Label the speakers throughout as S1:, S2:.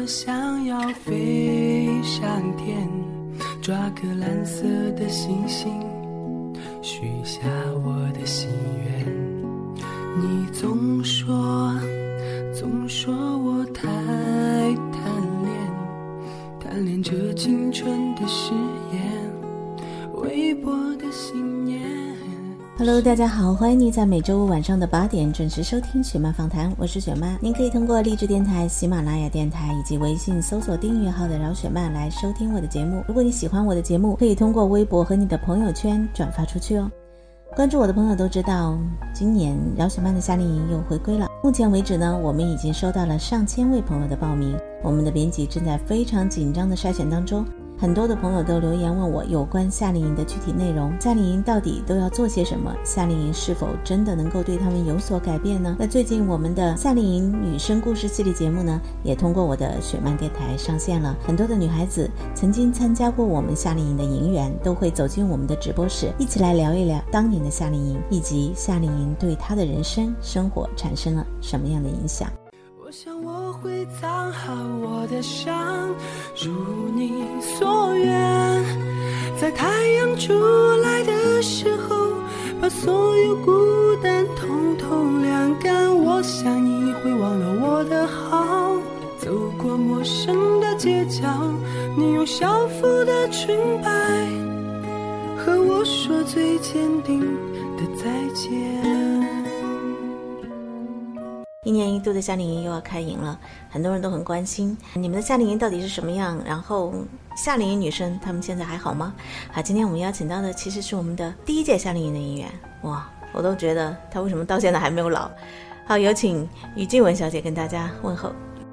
S1: 我想要飞上天，抓个蓝色的星星，许下我的心愿。你总说，总说我太贪恋，贪恋这青春的誓言，
S2: Hello，大家好，欢迎你在每周五晚上的八点准时收听雪漫访谈，我是雪漫。您可以通过励志电台、喜马拉雅电台以及微信搜索订阅号的饶雪漫来收听我的节目。如果你喜欢我的节目，可以通过微博和你的朋友圈转发出去哦。关注我的朋友都知道，今年饶雪漫的夏令营又回归了。目前为止呢，我们已经收到了上千位朋友的报名，我们的编辑正在非常紧张的筛选当中。很多的朋友都留言问我有关夏令营的具体内容，夏令营到底都要做些什么？夏令营是否真的能够对他们有所改变呢？那最近我们的夏令营女生故事系列节目呢，也通过我的雪漫电台上线了。很多的女孩子曾经参加过我们夏令营的营员，都会走进我们的直播室，一起来聊一聊当年的夏令营，以及夏令营对她的人生生活产生了什么样的影响。
S1: 我想我会藏好我的伤，如你所愿，在太阳出来的时候，把所有孤单统统晾干。我想你会忘了我的好，走过陌生的街角，你用校服的裙摆和我说最坚定的再见。
S2: 一年一度的夏令营又要开营了，很多人都很关心你们的夏令营到底是什么样。然后夏令营女生她们现在还好吗？好，今天我们邀请到的其实是我们的第一届夏令营的营员，哇，我都觉得她为什么到现在还没有老。好，有请于静文小姐跟大家问候。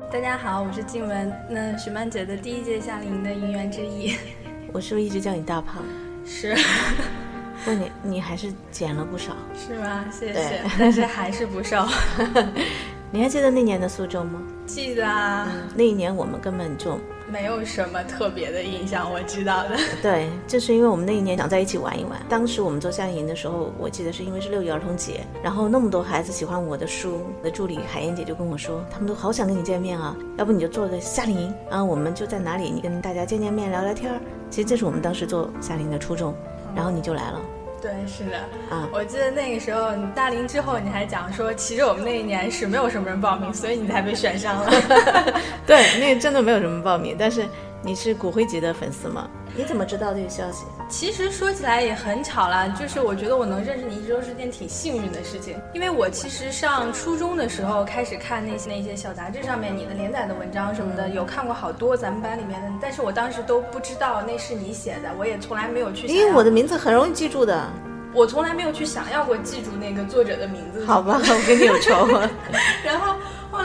S3: 大家好，我是静文，那许曼姐的第一届夏令营的营员之一。
S2: 我是不是一直叫你大胖？
S3: 是，
S2: 不，你你还是减了不少。
S3: 是吗？谢谢，但是还是不瘦。
S2: 你还记得那年的苏州吗？
S3: 记得啊，
S2: 那一年我们根本就
S3: 没有什么特别的印象，我知道的。
S2: 对，就是因为我们那一年想在一起玩一玩。当时我们做夏令营的时候，我记得是因为是六一儿童节，然后那么多孩子喜欢我的书，我的助理海燕姐就跟我说，他们都好想跟你见面啊，要不你就做个夏令营，然后我们就在哪里，你跟大家见见面，聊聊天儿。其实这是我们当时做夏令营的初衷，然后你就来了
S3: 对，是的。
S2: 啊。
S3: 我记得那个时候你大龄之后，你还讲说，其实我们那一年是没有什么人报名，所以你才被选上了。
S2: 对，那个真的没有什么报名，但是你是骨灰级的粉丝吗？你怎么知道这个消息？
S3: 其实说起来也很巧啦，就是我觉得我能认识你一直都是件挺幸运的事情，因为我其实上初中的时候开始看那些那些小杂志上面你的连载的文章什么的，有看过好多咱们班里面的，但是我当时都不知道那是你写的，我也从来没有去，
S2: 因为我的名字很容易记住的，
S3: 我从来没有去想要过记住那个作者的名字。
S2: 好吧，我跟你有仇。
S3: 然后后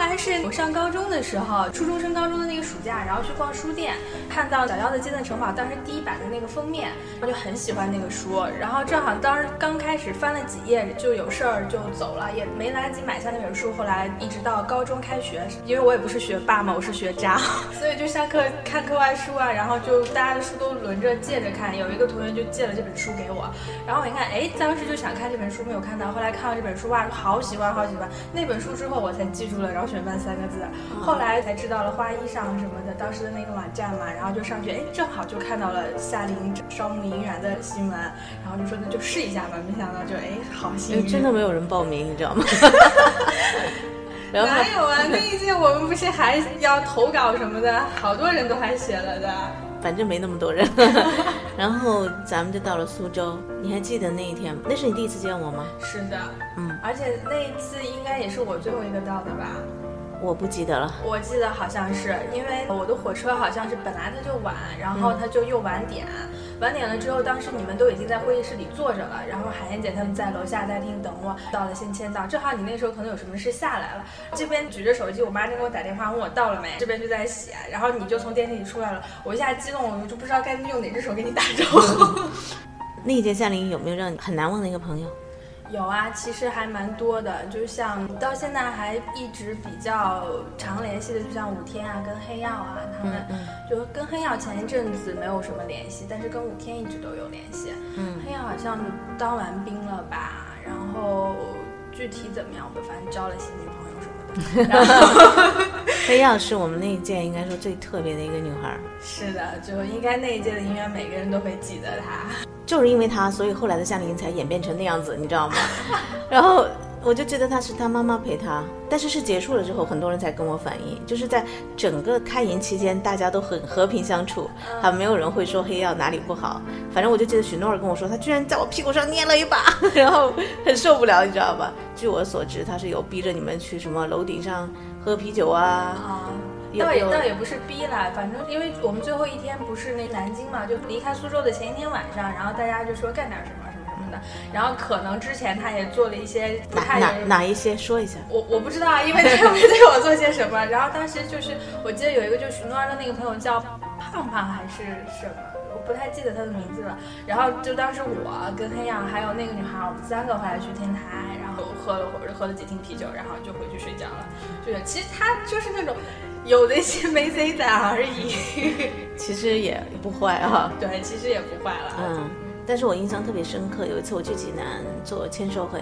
S3: 来是我上高中的时候，初中升高中的那个暑假，然后去逛书店，看到小妖的《金色城堡》当时第一版的那个封面，我就很喜欢那个书。然后正好当时刚开始翻了几页就有事儿就走了，也没来得及买下那本书。后来一直到高中开学，因为我也不是学霸嘛，我是学渣，所以就下课看课外书啊，然后就大家的书都轮着借着看。有一个同学就借了这本书给我，然后我一看，哎，当时就想看这本书，没有看到。后来看到这本书，哇，好喜欢，好喜欢。那本书之后，我才记住了“饶雪漫”三个字。后来才知道了花衣裳什么的，当时的那个网站嘛，然就上去，哎，正好就看到了夏令营招募营员的新闻，然后就说那就试一下吧。没想到就哎，好幸运，
S2: 真的没有人报名，你知道吗？然后
S3: 哪有啊？那一届我们不是还要投稿什么的，好多人都还写了的。
S2: 反正没那么多人。然后咱们就到了苏州，你还记得那一天吗？那是你第一次见我吗？
S3: 是的，
S2: 嗯，
S3: 而且那一次应该也是我最后一个到的吧？
S2: 我不记得了。
S3: 我记得好像是因为我的火车好像是本来它就晚，然后它就又晚点，晚点了之后，当时你们都已经在会议室里坐着了，然后海燕姐他们在楼下大厅等我，到了先签到，正好你那时候可能有什么事下来了，这边举着手机，我妈正给我打电话问我到了没，这边就在写，然后你就从电梯里出来了，我一下激动，我就不知道该用哪只手给你打招呼。
S2: 那一届夏令营有没有让你很难忘的一个朋友？
S3: 有啊，其实还蛮多的，就像到现在还一直比较常联系的，就像五天啊，跟黑曜啊，他们就跟黑曜前一阵子没有什么联系，但是跟五天一直都有联系。嗯，黑曜好像当完兵了吧，然后具体怎么样，我们反正交了新女朋友什么的。
S2: 黑曜是我们那一届应该说最特别的一个女孩。
S3: 是的，就应该那一届的应该每个人都会记得她。
S2: 就是因为她，所以后来的夏令营才演变成那样子，你知道吗？然后我就觉得她是她妈妈陪她，但是是结束了之后，很多人才跟我反映，就是在整个开营期间，大家都很和平相处，还没有人会说黑曜哪里不好。反正我就记得许诺尔跟我说，他居然在我屁股上捏了一把，然后很受不了，你知道吧？据我所知，他是有逼着你们去什么楼顶上喝啤酒啊。
S3: 啊倒也倒也不是逼啦，反正因为我们最后一天不是那南京嘛，就离开苏州的前一天晚上，然后大家就说干点什么然后可能之前他也做了一些
S2: 哪哪哪一些说一下，
S3: 我我不知道啊，因为他没对我做些什么，然后当时就是我记得有一个就是许诺儿的那个朋友叫胖胖还是什么，我不太记得他的名字了，然后就当时我跟黑羊还有那个女孩，我们三个后来去天台，然后喝了会儿喝了几瓶啤酒，然后就回去睡觉了，就是，其实他就是那种。有那些没 C 仔而已，
S2: 其实也不坏啊。
S3: 对，其实也不坏了。
S2: 嗯，但是我印象特别深刻，有一次我去济南做签售会，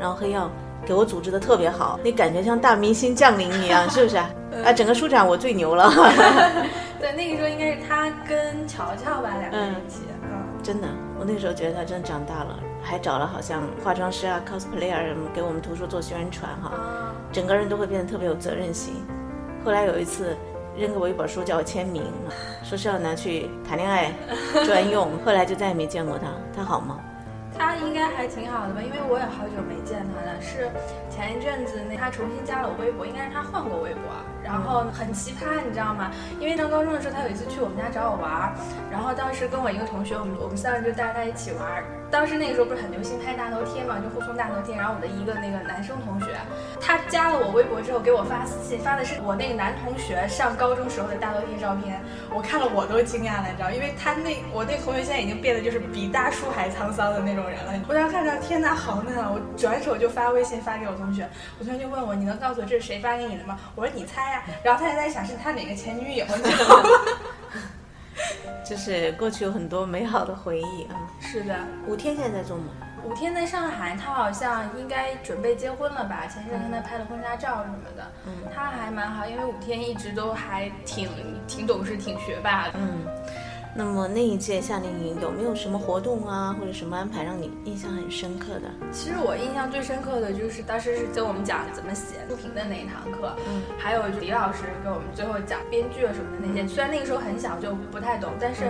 S2: 然后黑曜给我组织的特别好，那感觉像大明星降临一样，是不是？啊，整个书展我最牛了。
S3: 对，那个时候应该是他跟乔乔吧，两个人一起。嗯，
S2: 真的，我那时候觉得他真的长大了，还找了好像化妆师啊、cosplayer 什么给我们图书做宣传哈，整个人都会变得特别有责任心。后来有一次，扔给我一本书叫我签名，说是要拿去谈恋爱专用。后来就再也没见过他，他好吗？
S3: 他应该还挺好的吧，因为我也好久没见他了。是前一阵子那他重新加了我微博，应该是他换过微博。然后很奇葩，你知道吗？因为上高中的时候，他有一次去我们家找我玩儿，然后当时跟我一个同学，我们我们三个人就带着他一起玩儿。当时那个时候不是很流行拍大头贴嘛，就互送大头贴。然后我的一个那个男生同学，他加了我微博之后给我发私信，发的是我那个男同学上高中时候的大头贴照片。我看了我都惊讶了，你知道，因为他那我那同学现在已经变得就是比大叔还沧桑的那种人了。我当时看着天哪，好嫩啊！我转手就发微信发给我同学，我同学就问我，你能告诉我这是谁发给你的吗？我说你猜呀。然后他还在想是他哪个前女友，你知道吗？
S2: 就是过去有很多美好的回忆啊。
S3: 是的，
S2: 五天现在在做吗？
S3: 五天在上海，他好像应该准备结婚了吧？前一阵跟他拍了婚纱照什么的。嗯，他还蛮好，因为五天一直都还挺挺懂事、挺学霸的。
S2: 嗯。那么那一届夏令营有没有什么活动啊，或者什么安排让你印象很深刻的？
S3: 其实我印象最深刻的就是当时是跟我们讲怎么写书评的那一堂课，嗯，还有李老师给我们最后讲编剧啊什么的那些。虽然那个时候很小就不太懂，但是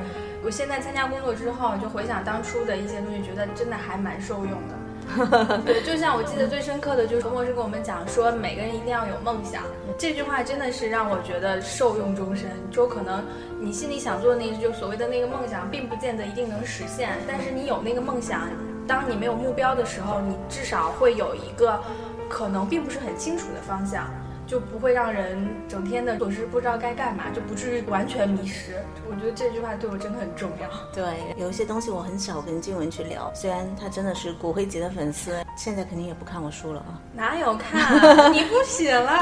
S3: 我现在参加工作之后，就回想当初的一些东西，觉得真的还蛮受用的。对，就像我记得最深刻的就是何博士跟我们讲说，每个人一定要有梦想。这句话真的是让我觉得受用终身。就可能你心里想做的那，就所谓的那个梦想，并不见得一定能实现。但是你有那个梦想，当你没有目标的时候，你至少会有一个可能并不是很清楚的方向。就不会让人整天的总是不知道该干嘛，就不至于完全迷失。我觉得这句话对我真的很重要。
S2: 对，有一些东西我很少跟静文去聊，虽然他真的是骨灰级的粉丝，现在肯定也不看我书了啊。
S3: 哪有看？你不写了。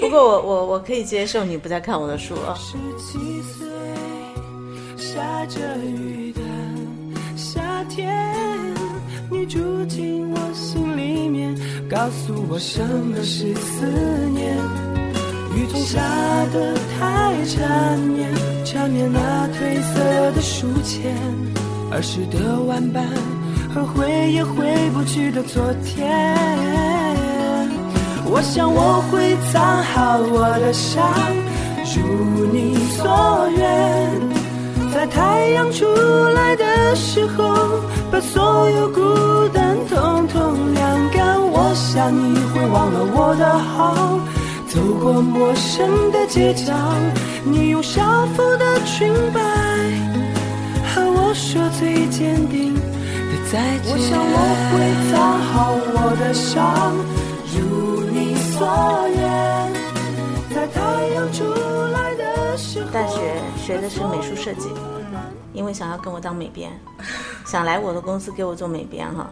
S2: 不过 我我我可以接受你不再看我的书啊。十七岁，下着雨的夏天。告诉我什么是思念。雨中下得太缠绵，缠绵那褪色的书签，儿时的玩伴和回也回不去的昨天。我想我会藏好我的伤，如你所愿。在太阳出来的时候，把所有孤单统统晾干。我想你会忘了我的好，走
S1: 走过陌生的街角，你用校服的裙摆和我说最坚定的再见。我想我会藏好我的伤，如你所愿，在太阳出来的时候。
S2: 大学学的是美术设计，因为想要跟我当美编，想来我的公司给我做美编哈。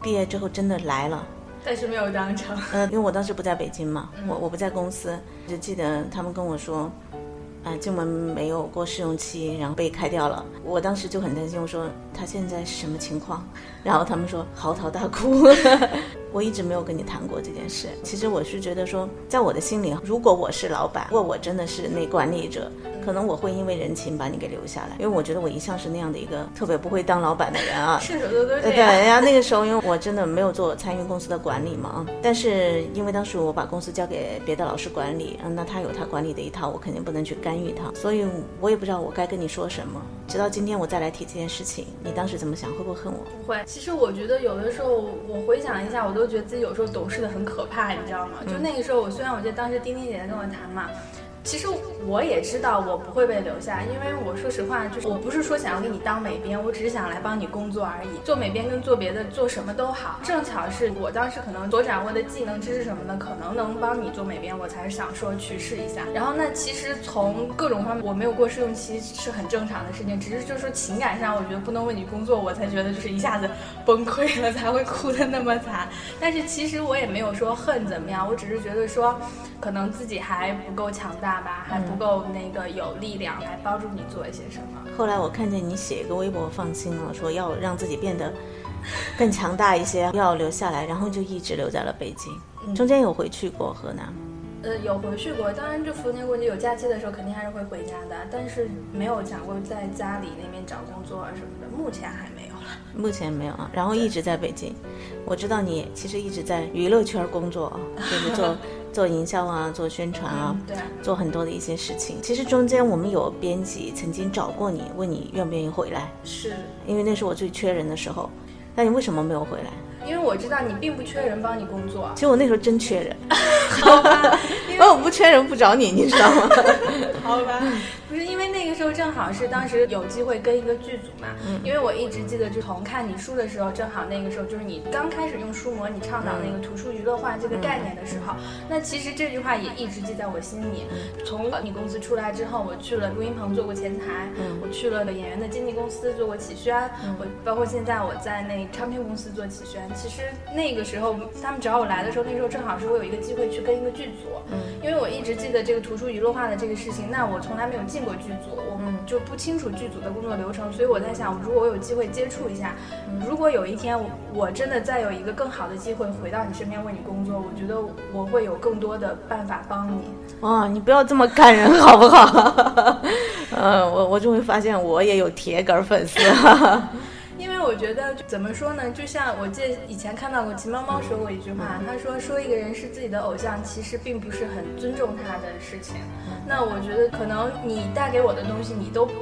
S2: 毕业之后真的来了。
S3: 但是没有当成。
S2: 呃，因为我当时不在北京嘛，我我不在公司，就记得他们跟我说，啊，进门没有过试用期，然后被开掉了。我当时就很担心，我说他现在是什么情况？然后他们说嚎啕大哭。我一直没有跟你谈过这件事。其实我是觉得说，在我的心里，如果我是老板，如果我真的是那管理者，可能我会因为人情把你给留下来，因为我觉得我一向是那样的一个特别不会当老板的人啊。
S3: 射手座都这
S2: 对，
S3: 样。
S2: 然后那个时候因为我真的没有做参与公司的管理嘛，啊，但是因为当时我把公司交给别的老师管理，嗯，那他有他管理的一套，我肯定不能去干预他，所以我也不知道我该跟你说什么。直到今天我再来提这件事情，你当时怎么想？会不会恨我？
S3: 不会，其实我觉得有的时候，我回想一下，我都觉得自己有时候懂事的很可怕，你知道吗？就那个时候，我虽然我记得当时丁丁姐姐跟我谈嘛，其实我也知道我不会被留下，因为我说实话，就是我不是说想要给你当美编，我只是想来帮你工作而已。做美编跟做别的做什么都好，正巧是我当时可能所掌握的技能、知识什么的，可能能帮你做美编，我才想说去试一下。然后那其实从各种方面，我没有过试用期是很正常的事情，只是就是说情感上，我觉得不能为你工作，我才觉得就是一下子崩溃了，才会哭得那么惨。但是其实我也没有说恨怎么样，我只是觉得说，可能自己还不够强大吧，还不够那个有力量来帮助你做一些什么。
S2: 后来我看见你写一个微博放心了，说要让自己变得更强大一些，要留下来，然后就一直留在了北京。中间有回去过河南吗，
S3: 呃，有回去过，当然就逢年过节有假期的时候，肯定还是会回家的，但是没有想过在家里那边找工作啊什么的，目前还没有了。
S2: 目前没有啊，然后一直在北京。我知道你其实一直在娱乐圈工作啊，就是做 做营销啊，做宣传啊，
S3: 对，
S2: 做很多的一些事情。其实中间我们有编辑曾经找过你，问你愿不愿意回来，
S3: 是
S2: 因为那是我最缺人的时候。那你为什么没有回来？
S3: 因为我知道你并不缺人帮你工作，
S2: 其实我那时候真缺人，
S3: 好吧？
S2: 我不缺人不找你，你知道吗？
S3: 好吧，不是因为那个时候正好是当时有机会跟一个剧组嘛，因为我一直记得，就从看你书的时候，正好那个时候就是你刚开始用书模，你倡导那个图书娱乐化这个概念的时候，那其实这句话也一直记在我心里。从你公司出来之后，我去了录音棚做过前台，我去了演员的经纪公司做过企宣，我包括现在我在那唱片公司做企宣。其实那个时候他们找我来的时候，那时候正好是我有一个机会去跟一个剧组，因为我一直记得这个图书娱乐化的这个事情，那我从来没有进过剧组，我们就不清楚剧组的工作流程，所以我在想，如果我有机会接触一下，如果有一天我我真的再有一个更好的机会回到你身边为你工作，我觉得我会有更多的办法帮你。
S2: 哦，你不要这么感人好不好？呃，我我终于发现我也有铁杆粉丝。
S3: 因为我觉得怎么说呢，就像我记得以前看到过秦猫猫说过一句话，他说说一个人是自己的偶像，其实并不是很尊重他的事情。那我觉得可能你带给我的东西，你都不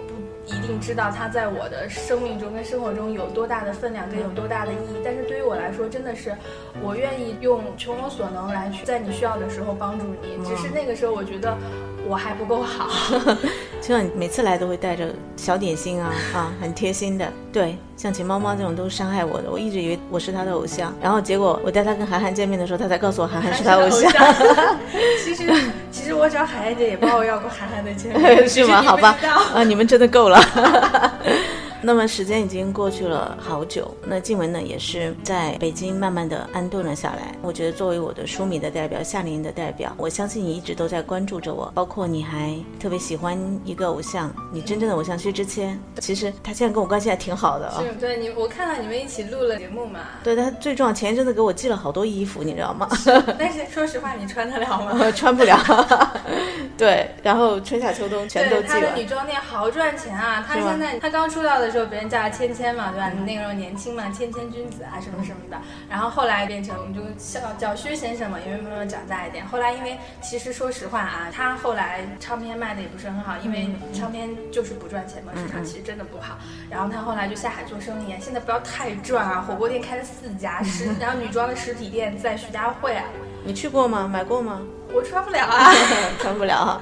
S3: 一定知道它在我的生命中跟生活中有多大的分量跟有多大的意义。但是对于我来说，真的是我愿意用穷我所能来去在你需要的时候帮助你。只是那个时候我觉得我还不够好。
S2: 就像你每次来都会带着小点心啊 啊，很贴心的。对，像秦猫猫这种都是伤害我的，我一直以为我是他的偶像，然后结果我带他跟韩寒见面的时候，他才告诉我韩寒是他偶像。
S3: 其实其实我找海燕姐也帮我要过韩寒的签名，
S2: 是吗？好吧啊，你们真的够了。那么时间已经过去了好久，那静雯呢也是在北京慢慢的安顿了下来。我觉得作为我的书迷的代表，夏琳的代表，我相信你一直都在关注着我，包括你还特别喜欢一个偶像，你真正的偶像薛之谦。其实他现在跟我关系还挺好的啊。
S3: 是对你，我看到你们一起录了节目嘛。
S2: 对他最重要，前一阵子给我寄了好多衣服，你知道吗？
S3: 但是说实话，你穿得了吗？
S2: 我 穿不了。对，然后春夏秋冬全都寄了
S3: 他的女。装店好赚钱啊！他现在他刚出道的时候，别人叫他芊芊嘛，对吧？那个时候年轻嘛，芊芊君子啊什么什么的。然后后来变成我们就叫叫薛先生嘛，因为慢慢长大一点。后来因为其实说实话啊，他后来唱片卖的也不是很好，因为唱片就是不赚钱嘛，市场其实真的不好。然后他后来就下海做生意，现在不要太赚啊！火锅店开了四家，实 然后女装的实体店在徐家汇啊。
S2: 你去过吗？买过吗？
S3: 我穿不了啊，
S2: 穿不了。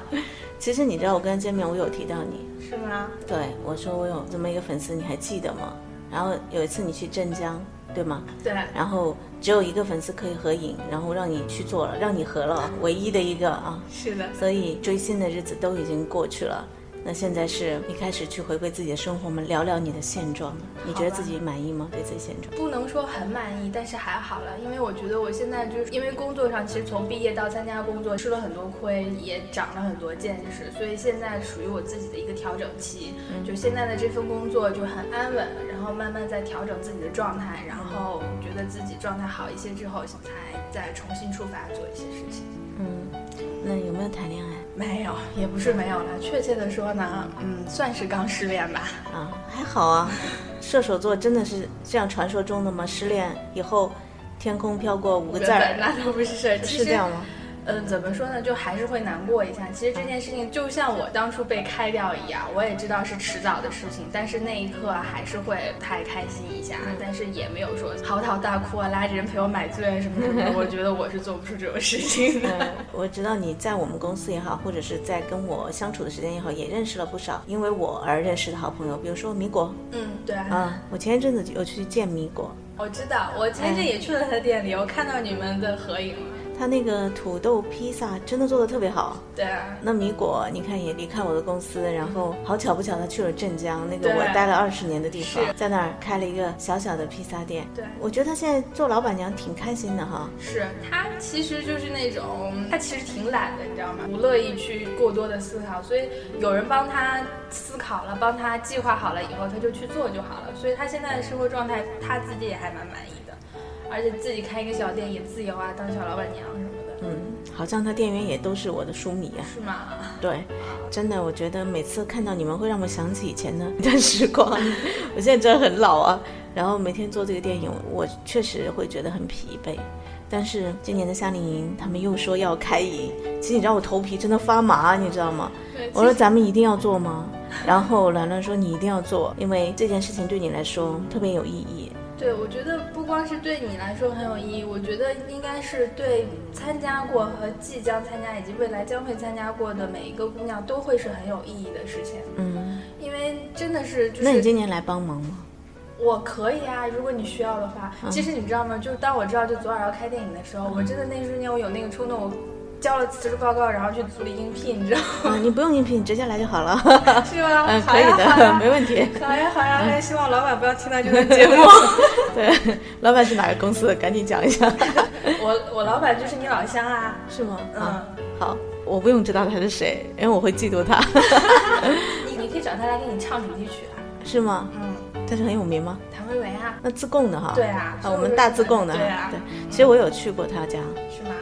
S2: 其实你知道，我跟他见面，我有提到你，
S3: 是吗？
S2: 对我说我有这么一个粉丝，你还记得吗？然后有一次你去镇江，对吗？
S3: 对，
S2: 然后只有一个粉丝可以合影，然后让你去做了，让你合了，唯一的一个啊。
S3: 是的。
S2: 所以追星的日子都已经过去了。那现在是你开始去回归自己的生活，我们聊聊你的现状。你觉得自己满意吗？对自己现状？
S3: 不能说很满意，但是还好了，因为我觉得我现在就是因为工作上，其实从毕业到参加工作吃了很多亏，也长了很多见识，所以现在属于我自己的一个调整期。就现在的这份工作就很安稳，然后慢慢在调整自己的状态，然后觉得自己状态好一些之后，才再重新出发做一些事情。
S2: 嗯。那有没有谈恋爱？
S3: 没有，也不是没有了。确切的说呢，嗯，算是刚失恋吧。
S2: 啊，还好啊。射手座真的是像传说中的吗？失恋以后，天空飘过五个字儿，
S3: 那都不是事儿，
S2: 是这样吗？
S3: 嗯，怎么说呢？就还是会难过一下。其实这件事情就像我当初被开掉一样，我也知道是迟早的事情，但是那一刻还是会太开心一下，但是也没有说嚎啕大哭啊，拉着人陪我买醉什么什么的。我觉得我是做不出这种事情的。
S2: 我知道你在我们公司也好，或者是在跟我相处的时间也好，也认识了不少因为我而认识的好朋友，比如说米果。
S3: 嗯，对。
S2: 啊，我前一阵子有去见米果。
S3: 我知道，我前一阵也去了他店里，我看到你们的合影了。
S2: 他那个土豆披萨真的做的特别好。
S3: 对啊。
S2: 那米果，你看也离开我的公司，然后好巧不巧，他去了镇江，那个我待了二十年的地方，在那儿开了一个小小的披萨店。
S3: 对。
S2: 我觉得他现在做老板娘挺开心的哈。
S3: 是他其实就是那种，他其实挺懒的，你知道吗？不乐意去过多的思考，所以有人帮他思考了，帮他计划好了以后，他就去做就好了。所以他现在的生活状态，他自己也还蛮满意。而且自己开一个小店也自由啊，当小老板娘什么的。
S2: 嗯，好像他店员也都是我的书迷啊。
S3: 是吗？
S2: 对，真的，我觉得每次看到你们会让我想起以前的一段时光。我现在真的很老啊，然后每天做这个电影，我确实会觉得很疲惫。但是今年的夏令营，他们又说要开营，其实你知道我头皮真的发麻，你知道吗？我说咱们一定要做吗？然后兰兰说你一定要做，因为这件事情对你来说特别有意义。
S3: 对，我觉得不光是对你来说很有意义，我觉得应该是对参加过和即将参加以及未来将会参加过的每一个姑娘都会是很有意义的事情。
S2: 嗯，
S3: 因为真的是就是，
S2: 那你今年来帮忙吗？
S3: 我可以啊，如果你需要的话。其实你知道吗？就当我知道就昨晚要开电影的时候，我真的那瞬间我有那个冲动，我。交了辞职报告，然后去组里应聘，你知道吗？
S2: 你不用应聘，你直接来就好了，
S3: 是吗？
S2: 嗯，可以的，没问题。
S3: 好呀，好呀，那希望老板不要听到这个节目。
S2: 对，老板是哪个公司的？赶紧讲一下。
S3: 我我老板就是你老乡啊，
S2: 是吗？嗯，好，我不用知道他是谁，因为我会嫉妒他。
S3: 你你可以找他来给你唱主题曲啊，
S2: 是吗？
S3: 嗯，
S2: 他是很有名吗？
S3: 谭维维啊，
S2: 那自贡的哈。
S3: 对啊，
S2: 我们大自贡的。
S3: 对啊，
S2: 对，其实我有去过他家。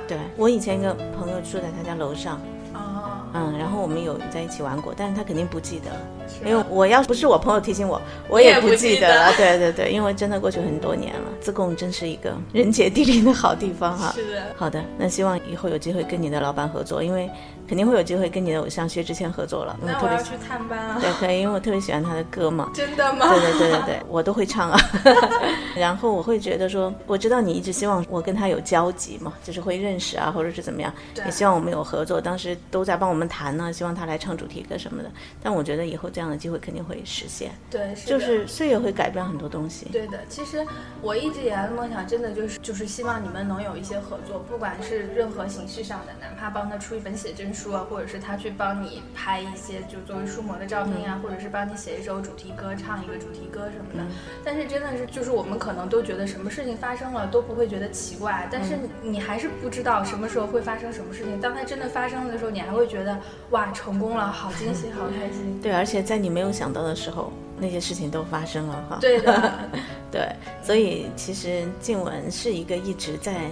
S2: 对我以前一个朋友住在他家楼上，
S3: 哦，
S2: 嗯，然后我们有在一起玩过，但是他肯定不记得了，因为我要不是我朋友提醒我，我
S3: 也
S2: 不记得了。对对对，因为真的过去很多年了，自贡真是一个人杰地灵的好地方哈。
S3: 是的。
S2: 好的，那希望以后有机会跟你的老板合作，因为。肯定会有机会跟你的偶像薛之谦合作了。
S3: 那我要去探班啊！
S2: 对，可以，因为我特别喜欢他的歌嘛。
S3: 真的吗？
S2: 对对对对对，我都会唱啊。然后我会觉得说，我知道你一直希望我跟他有交集嘛，就是会认识啊，或者是怎么样，也希望我们有合作。当时都在帮我们谈呢，希望他来唱主题歌什么的。但我觉得以后这样的机会肯定会实现。
S3: 对，是
S2: 就是岁月会改变很多东西。
S3: 对的，其实我一直以来的梦想，真的就是就是希望你们能有一些合作，不管是任何形式上的，哪怕帮他出一本写真书啊，或者是他。去帮你拍一些就作为书模的照片啊，或者是帮你写一首主题歌，唱一个主题歌什么的。但是真的是，就是我们可能都觉得什么事情发生了都不会觉得奇怪，但是你还是不知道什么时候会发生什么事情。当它真的发生的时候，你还会觉得哇，成功了，好惊喜，好开心。
S2: 对，而且在你没有想到的时候，那些事情都发生了哈。
S3: 对的，
S2: 对，所以其实静雯是一个一直在。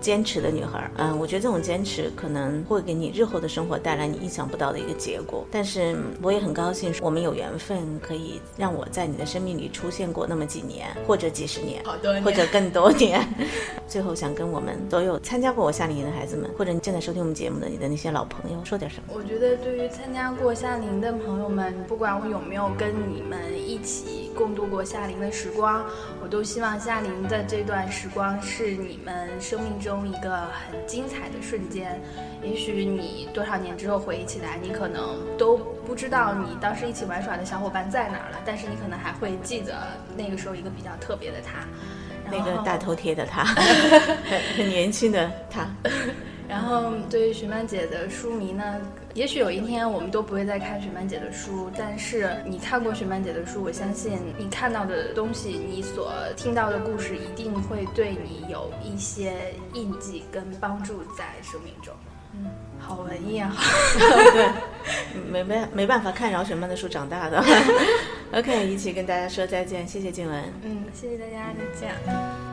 S2: 坚持的女孩，嗯，我觉得这种坚持可能会给你日后的生活带来你意想不到的一个结果。但是我也很高兴，我们有缘分可以让我在你的生命里出现过那么几年，或者几十年，
S3: 好多年，
S2: 或者更多年。最后想跟我们所有参加过我夏令营的孩子们，或者正在收听我们节目的你的那些老朋友说点什么？
S3: 我觉得对于参加过夏令营的朋友们，不管我有没有跟你们一起共度过夏令的时光，我都希望夏令营的这段时光是你们生命中。中一个很精彩的瞬间。也许你多少年之后回忆起来，你可能都不知道你当时一起玩耍的小伙伴在哪儿了，但是你可能还会记得那个时候一个比较特别的他，
S2: 那个大头贴的他，很年轻的他。
S3: 然后对于徐曼姐的书迷呢，也许有一天我们都不会再看雪曼姐的书，但是你看过雪曼姐的书，我相信你看到的东西，你所听到的故事，一定会对你有一些印记跟帮助在生命中。嗯，好文艺啊！
S2: 对，没没没办法看饶雪漫的书长大的。OK，一起跟大家说再见，谢谢静雯。
S3: 嗯，谢谢大家，再见。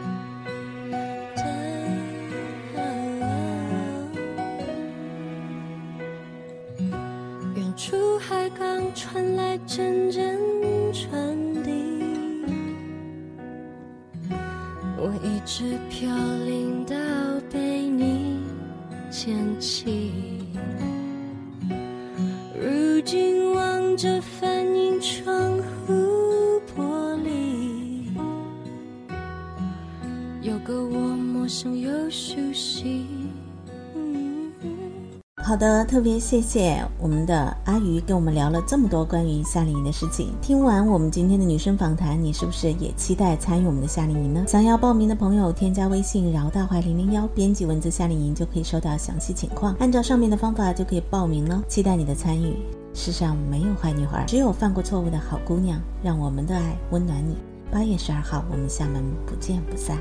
S4: 传来阵阵船笛，我一直飘零到被你捡起。如今望着反映窗户玻璃，有个我陌生又熟悉。
S2: 好的，特别谢谢我们的阿鱼跟我们聊了这么多关于夏令营的事情。听完我们今天的女生访谈，你是不是也期待参与我们的夏令营呢？想要报名的朋友，添加微信饶大怀零零幺，编辑文字夏令营就可以收到详细情况，按照上面的方法就可以报名了。期待你的参与。世上没有坏女孩，只有犯过错误的好姑娘。让我们的爱温暖你。八月十二号，我们厦门不见不散。